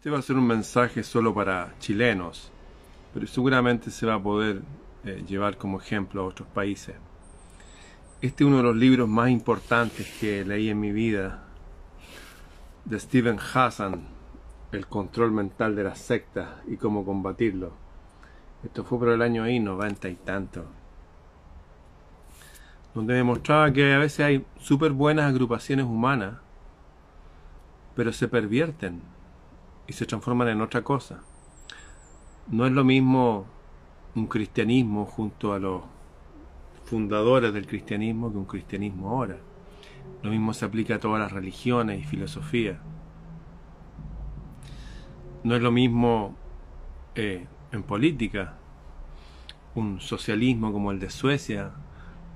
Este va a ser un mensaje solo para chilenos, pero seguramente se va a poder eh, llevar como ejemplo a otros países. Este es uno de los libros más importantes que leí en mi vida, de Steven Hassan, El control mental de las sectas y cómo combatirlo. Esto fue por el año ahí, noventa y tanto. Donde demostraba que a veces hay súper buenas agrupaciones humanas, pero se pervierten y se transforman en otra cosa. No es lo mismo un cristianismo junto a los fundadores del cristianismo que un cristianismo ahora. Lo mismo se aplica a todas las religiones y filosofías. No es lo mismo eh, en política un socialismo como el de Suecia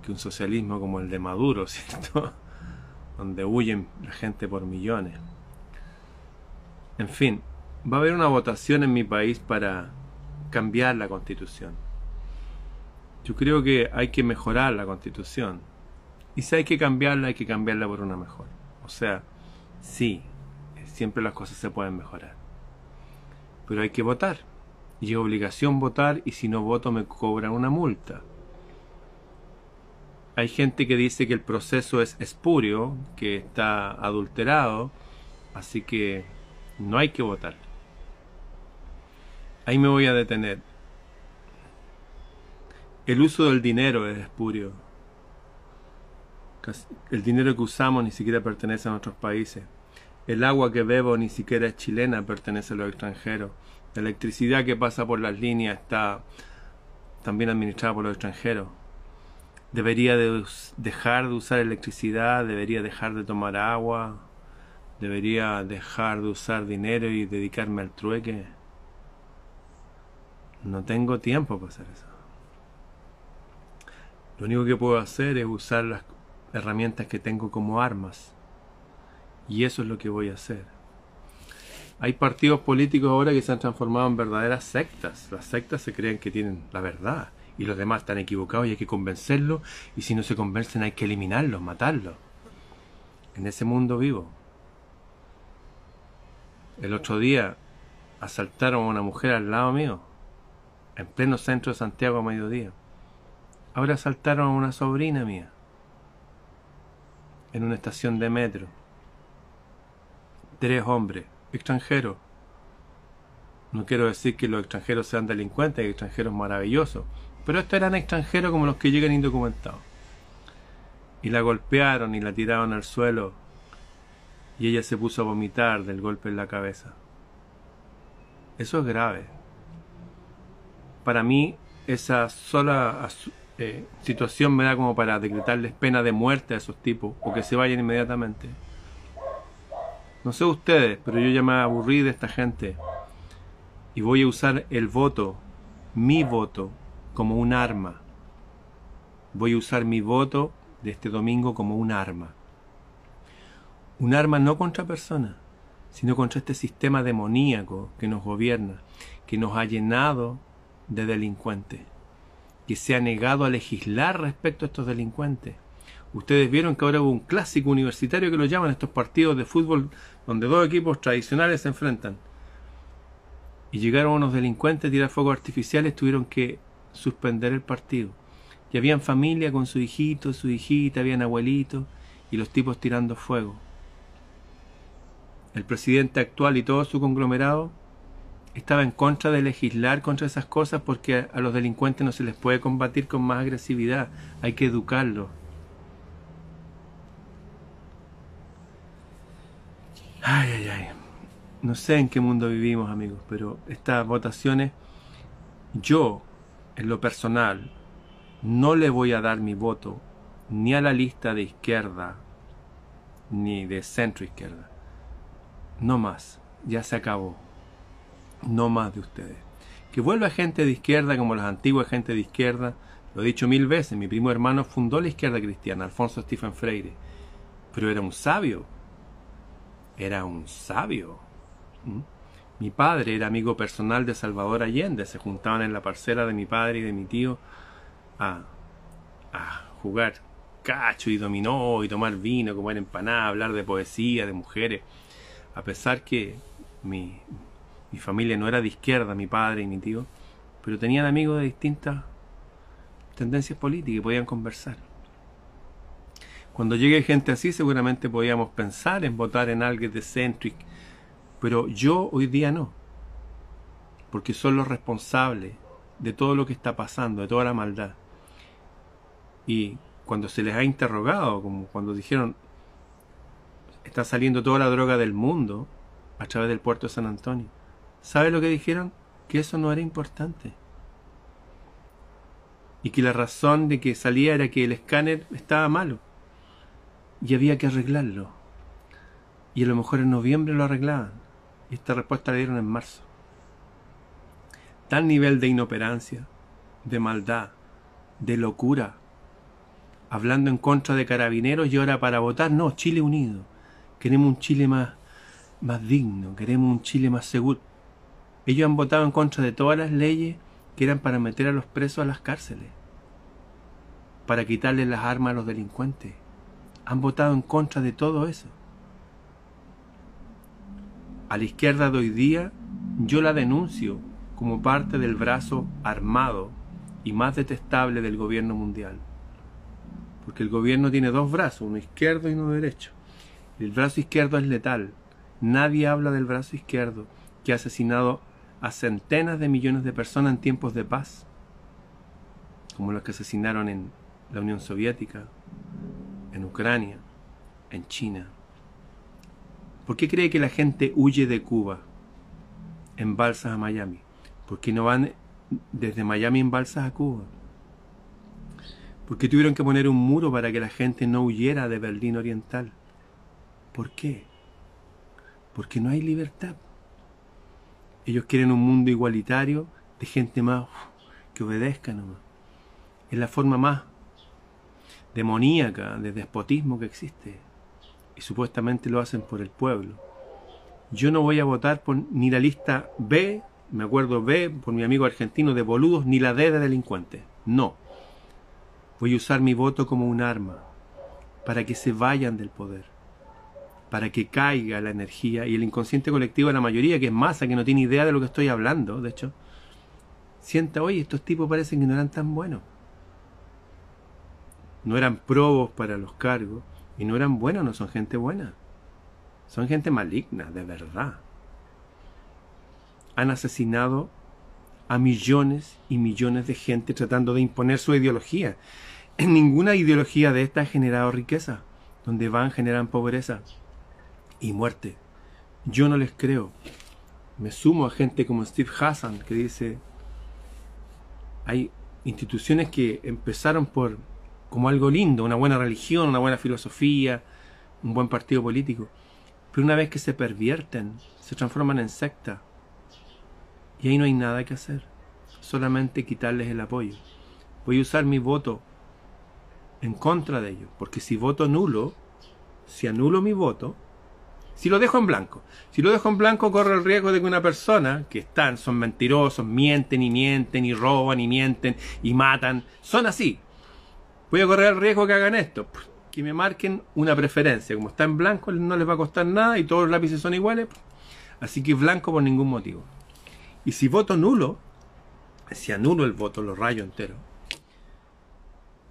que un socialismo como el de Maduro, ¿cierto? Donde huyen la gente por millones. En fin, va a haber una votación en mi país para cambiar la constitución. Yo creo que hay que mejorar la constitución. Y si hay que cambiarla, hay que cambiarla por una mejor. O sea, sí, siempre las cosas se pueden mejorar. Pero hay que votar. Y es obligación votar y si no voto me cobran una multa. Hay gente que dice que el proceso es espurio, que está adulterado, así que no hay que votar. Ahí me voy a detener. El uso del dinero es espurio. El dinero que usamos ni siquiera pertenece a nuestros países. El agua que bebo ni siquiera es chilena, pertenece a los extranjeros. La electricidad que pasa por las líneas está también administrada por los extranjeros. Debería de dejar de usar electricidad, debería dejar de tomar agua, debería dejar de usar dinero y dedicarme al trueque. No tengo tiempo para hacer eso. Lo único que puedo hacer es usar las herramientas que tengo como armas. Y eso es lo que voy a hacer. Hay partidos políticos ahora que se han transformado en verdaderas sectas. Las sectas se creen que tienen la verdad y los demás están equivocados y hay que convencerlos y si no se convencen hay que eliminarlos, matarlos. En ese mundo vivo. El otro día asaltaron a una mujer al lado mío, en pleno centro de Santiago a mediodía. Ahora asaltaron a una sobrina mía, en una estación de metro. Tres hombres, extranjeros. No quiero decir que los extranjeros sean delincuentes, hay extranjeros maravillosos, pero estos eran extranjeros como los que llegan indocumentados. Y la golpearon y la tiraron al suelo y ella se puso a vomitar del golpe en la cabeza. Eso es grave. Para mí, esa sola eh, situación me da como para decretarles pena de muerte a esos tipos o que se vayan inmediatamente. No sé ustedes, pero yo ya me aburrí de esta gente y voy a usar el voto, mi voto, como un arma. Voy a usar mi voto de este domingo como un arma. Un arma no contra personas, sino contra este sistema demoníaco que nos gobierna, que nos ha llenado de delincuentes, que se ha negado a legislar respecto a estos delincuentes. Ustedes vieron que ahora hubo un clásico universitario que lo llaman estos partidos de fútbol donde dos equipos tradicionales se enfrentan. Y llegaron unos delincuentes a tirar fuegos artificiales, tuvieron que suspender el partido. Y habían familia con su hijito, su hijita, habían abuelitos y los tipos tirando fuego. El presidente actual y todo su conglomerado estaba en contra de legislar contra esas cosas porque a los delincuentes no se les puede combatir con más agresividad, hay que educarlos. Ay, ay, ay. No sé en qué mundo vivimos, amigos, pero estas votaciones, yo, en lo personal, no le voy a dar mi voto ni a la lista de izquierda ni de centro izquierda. No más, ya se acabó. No más de ustedes. Que vuelva gente de izquierda como las antiguas gente de izquierda. Lo he dicho mil veces, mi primo hermano fundó la izquierda cristiana, Alfonso Stephen Freire. Pero era un sabio. Era un sabio. ¿Mm? Mi padre era amigo personal de Salvador Allende. Se juntaban en la parcela de mi padre y de mi tío a, a jugar cacho y dominó y tomar vino, comer empanada, hablar de poesía, de mujeres. A pesar que mi, Mi familia no era de izquierda, mi padre y mi tío, pero tenían amigos de distintas tendencias políticas y podían conversar. Cuando llegue gente así, seguramente podíamos pensar en votar en alguien de centric, pero yo hoy día no, porque son los responsables de todo lo que está pasando, de toda la maldad. Y cuando se les ha interrogado, como cuando dijeron, está saliendo toda la droga del mundo a través del puerto de San Antonio, ¿sabe lo que dijeron? Que eso no era importante. Y que la razón de que salía era que el escáner estaba malo. Y había que arreglarlo. Y a lo mejor en noviembre lo arreglaban. Y esta respuesta la dieron en marzo. Tal nivel de inoperancia, de maldad, de locura, hablando en contra de carabineros y ahora para votar, no, Chile unido. Queremos un Chile más, más digno, queremos un Chile más seguro. Ellos han votado en contra de todas las leyes que eran para meter a los presos a las cárceles, para quitarles las armas a los delincuentes. Han votado en contra de todo eso. A la izquierda de hoy día yo la denuncio como parte del brazo armado y más detestable del gobierno mundial. Porque el gobierno tiene dos brazos, uno izquierdo y uno derecho. El brazo izquierdo es letal. Nadie habla del brazo izquierdo que ha asesinado a centenas de millones de personas en tiempos de paz, como los que asesinaron en la Unión Soviética, en Ucrania, en China. ¿Por qué cree que la gente huye de Cuba en balsas a Miami? ¿Por qué no van desde Miami en balsas a Cuba? ¿Por qué tuvieron que poner un muro para que la gente no huyera de Berlín Oriental? ¿Por qué? Porque no hay libertad. Ellos quieren un mundo igualitario de gente más que obedezca nomás. Es la forma más demoníaca de despotismo que existe. Y supuestamente lo hacen por el pueblo. Yo no voy a votar por ni la lista B, me acuerdo B, por mi amigo argentino de boludos, ni la D de delincuentes. No. Voy a usar mi voto como un arma para que se vayan del poder, para que caiga la energía y el inconsciente colectivo de la mayoría, que es masa, que no tiene idea de lo que estoy hablando, de hecho, sienta, oye, estos tipos parecen que no eran tan buenos. No eran probos para los cargos y no eran buenos, no son gente buena. Son gente maligna, de verdad. Han asesinado a millones y millones de gente tratando de imponer su ideología. En ninguna ideología de esta ha generado riqueza. Donde van generan pobreza y muerte. Yo no les creo. Me sumo a gente como Steve Hassan que dice, hay instituciones que empezaron por como algo lindo, una buena religión, una buena filosofía, un buen partido político, pero una vez que se pervierten, se transforman en secta, y ahí no hay nada que hacer. Solamente quitarles el apoyo. Voy a usar mi voto en contra de ellos. Porque si voto nulo, si anulo mi voto, si lo dejo en blanco, si lo dejo en blanco corre el riesgo de que una persona que están, son mentirosos, mienten y mienten y roban y mienten y matan, son así. Voy a correr el riesgo que hagan esto, que me marquen una preferencia. Como está en blanco no les va a costar nada y todos los lápices son iguales. Así que blanco por ningún motivo. Y si voto nulo, si anulo el voto, lo rayo entero.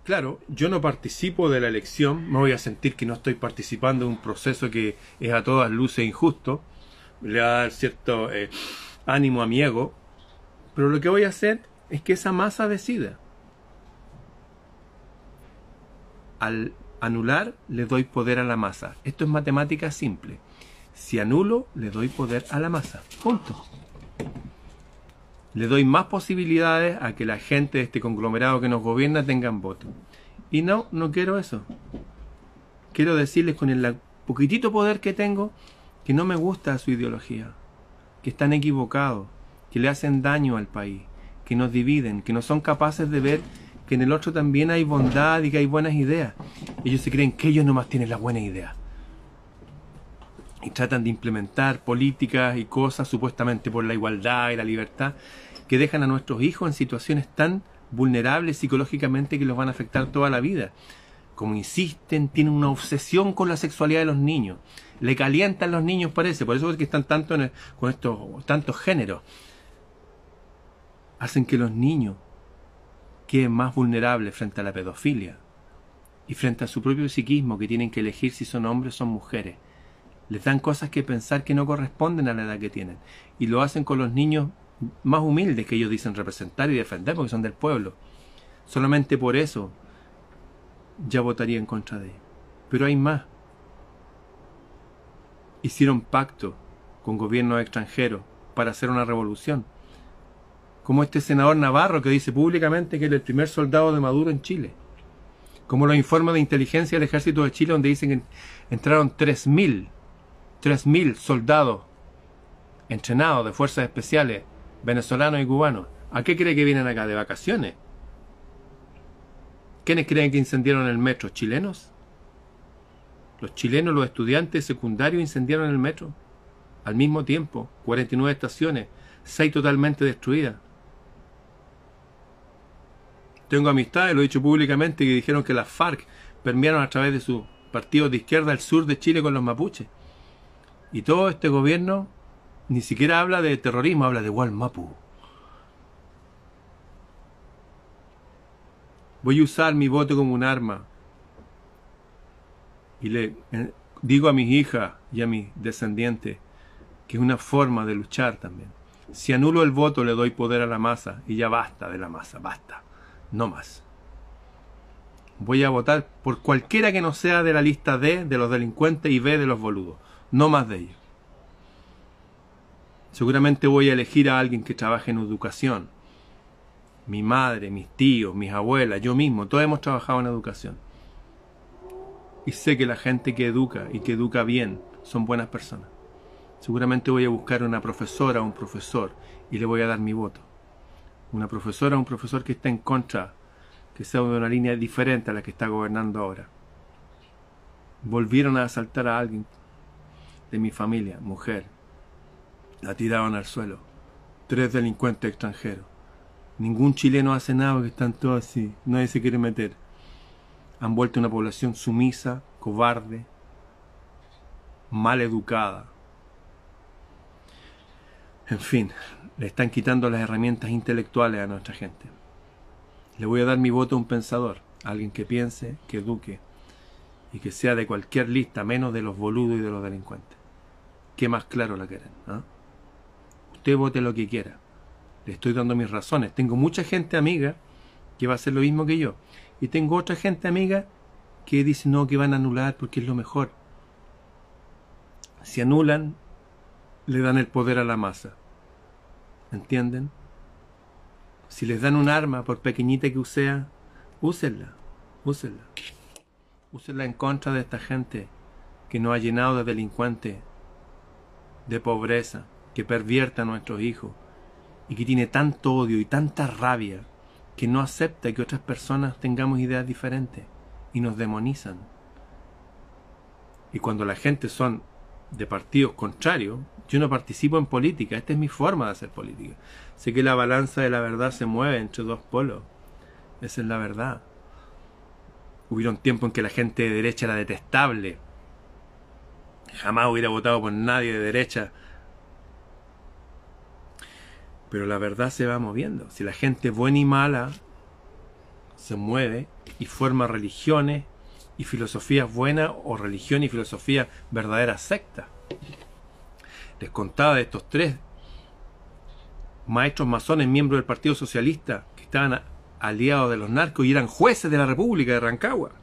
Claro, yo no participo de la elección, me voy a sentir que no estoy participando de un proceso que es a todas luces injusto, le va a dar cierto eh, ánimo a mi ego, pero lo que voy a hacer es que esa masa decida. Al anular, le doy poder a la masa. Esto es matemática simple. Si anulo, le doy poder a la masa. Punto le doy más posibilidades a que la gente de este conglomerado que nos gobierna tengan voto. Y no, no quiero eso. Quiero decirles con el poquitito poder que tengo que no me gusta su ideología, que están equivocados, que le hacen daño al país, que nos dividen, que no son capaces de ver que en el otro también hay bondad y que hay buenas ideas. Ellos se creen que ellos nomás tienen las buenas ideas y tratan de implementar políticas y cosas supuestamente por la igualdad y la libertad que dejan a nuestros hijos en situaciones tan vulnerables psicológicamente que los van a afectar toda la vida. Como insisten, tienen una obsesión con la sexualidad de los niños. Le calientan los niños, parece. Por eso es que están tanto con estos tantos géneros. Hacen que los niños queden más vulnerables frente a la pedofilia y frente a su propio psiquismo que tienen que elegir si son hombres o son mujeres. Les dan cosas que pensar que no corresponden a la edad que tienen. Y lo hacen con los niños más humildes que ellos dicen representar y defender porque son del pueblo. Solamente por eso ya votaría en contra de ellos. Pero hay más. Hicieron pacto con gobiernos extranjeros para hacer una revolución. Como este senador Navarro que dice públicamente que es el primer soldado de Maduro en Chile. Como los informes de inteligencia del ejército de Chile donde dicen que entraron 3.000 3.000 soldados entrenados de fuerzas especiales venezolanos y cubanos. ¿A qué cree que vienen acá? ¿De vacaciones? ¿Quiénes creen que incendiaron el metro? ¿Chilenos? Los chilenos, los estudiantes secundarios incendiaron el metro. Al mismo tiempo, 49 estaciones, 6 totalmente destruidas. Tengo amistades, lo he dicho públicamente, que dijeron que las FARC permearon a través de sus partidos de izquierda al sur de Chile con los mapuches. Y todo este gobierno ni siquiera habla de terrorismo, habla de Walmapu. Voy a usar mi voto como un arma. Y le eh, digo a mis hijas y a mis descendientes que es una forma de luchar también. Si anulo el voto le doy poder a la masa y ya basta de la masa, basta, no más. Voy a votar por cualquiera que no sea de la lista D de los delincuentes y B de los boludos, no más de ellos. Seguramente voy a elegir a alguien que trabaje en educación. Mi madre, mis tíos, mis abuelas, yo mismo, todos hemos trabajado en educación. Y sé que la gente que educa y que educa bien son buenas personas. Seguramente voy a buscar una profesora o un profesor y le voy a dar mi voto. Una profesora o un profesor que esté en contra, que sea de una línea diferente a la que está gobernando ahora. Volvieron a asaltar a alguien de mi familia, mujer, la tiraban al suelo. Tres delincuentes extranjeros. Ningún chileno hace nada porque están todos así. Nadie se quiere meter. Han vuelto una población sumisa, cobarde, mal educada. En fin, le están quitando las herramientas intelectuales a nuestra gente. Le voy a dar mi voto a un pensador, a alguien que piense, que eduque y que sea de cualquier lista, menos de los boludos y de los delincuentes. ¿Qué más claro la quieren? ¿ah? usted vote lo que quiera. Le estoy dando mis razones. Tengo mucha gente amiga que va a hacer lo mismo que yo. Y tengo otra gente amiga que dice no, que van a anular porque es lo mejor. Si anulan, le dan el poder a la masa. ¿Entienden? Si les dan un arma, por pequeñita que sea, úsenla, úsenla. Úsenla en contra de esta gente que nos ha llenado de delincuentes, de pobreza, que pervierte a nuestros hijos y que tiene tanto odio y tanta rabia que no acepta que otras personas tengamos ideas diferentes y nos demonizan. Y cuando la gente son de partidos contrarios, yo no participo en política, esta es mi forma de hacer política. Sé que la balanza de la verdad se mueve entre dos polos, esa es la verdad. Hubieron tiempo en que la gente de derecha era detestable, jamás hubiera votado por nadie de derecha pero la verdad se va moviendo. Si la gente buena y mala se mueve y forma religiones y filosofías buenas o religión y filosofía verdaderas sectas. Les contaba de estos tres maestros masones, miembros del Partido Socialista, que estaban aliados de los narcos y eran jueces de la República de Rancagua.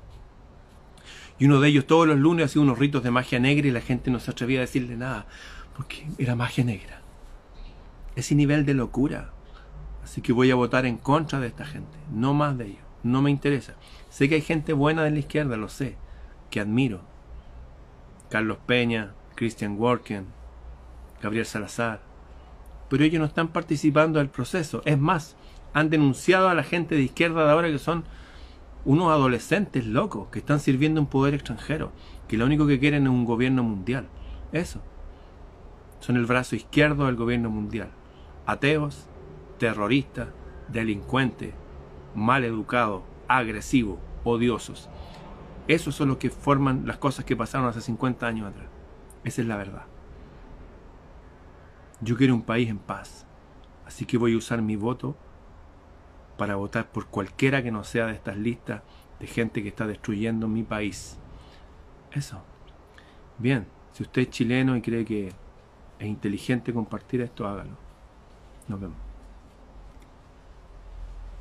Y uno de ellos todos los lunes hacía unos ritos de magia negra y la gente no se atrevía a decirle nada, porque era magia negra ese nivel de locura. Así que voy a votar en contra de esta gente, no más de ellos, no me interesa. Sé que hay gente buena de la izquierda, lo sé, que admiro. Carlos Peña, Christian Worken, Gabriel Salazar. Pero ellos no están participando del proceso. Es más, han denunciado a la gente de izquierda de ahora que son unos adolescentes locos que están sirviendo un poder extranjero, que lo único que quieren es un gobierno mundial. Eso. Son el brazo izquierdo del gobierno mundial ateos, terroristas, delincuentes, mal educados, agresivos, odiosos. Esos son los que forman las cosas que pasaron hace 50 años atrás. Esa es la verdad. Yo quiero un país en paz. Así que voy a usar mi voto para votar por cualquiera que no sea de estas listas de gente que está destruyendo mi país. Eso. Bien, si usted es chileno y cree que es inteligente compartir esto, hágalo. Nos vemos.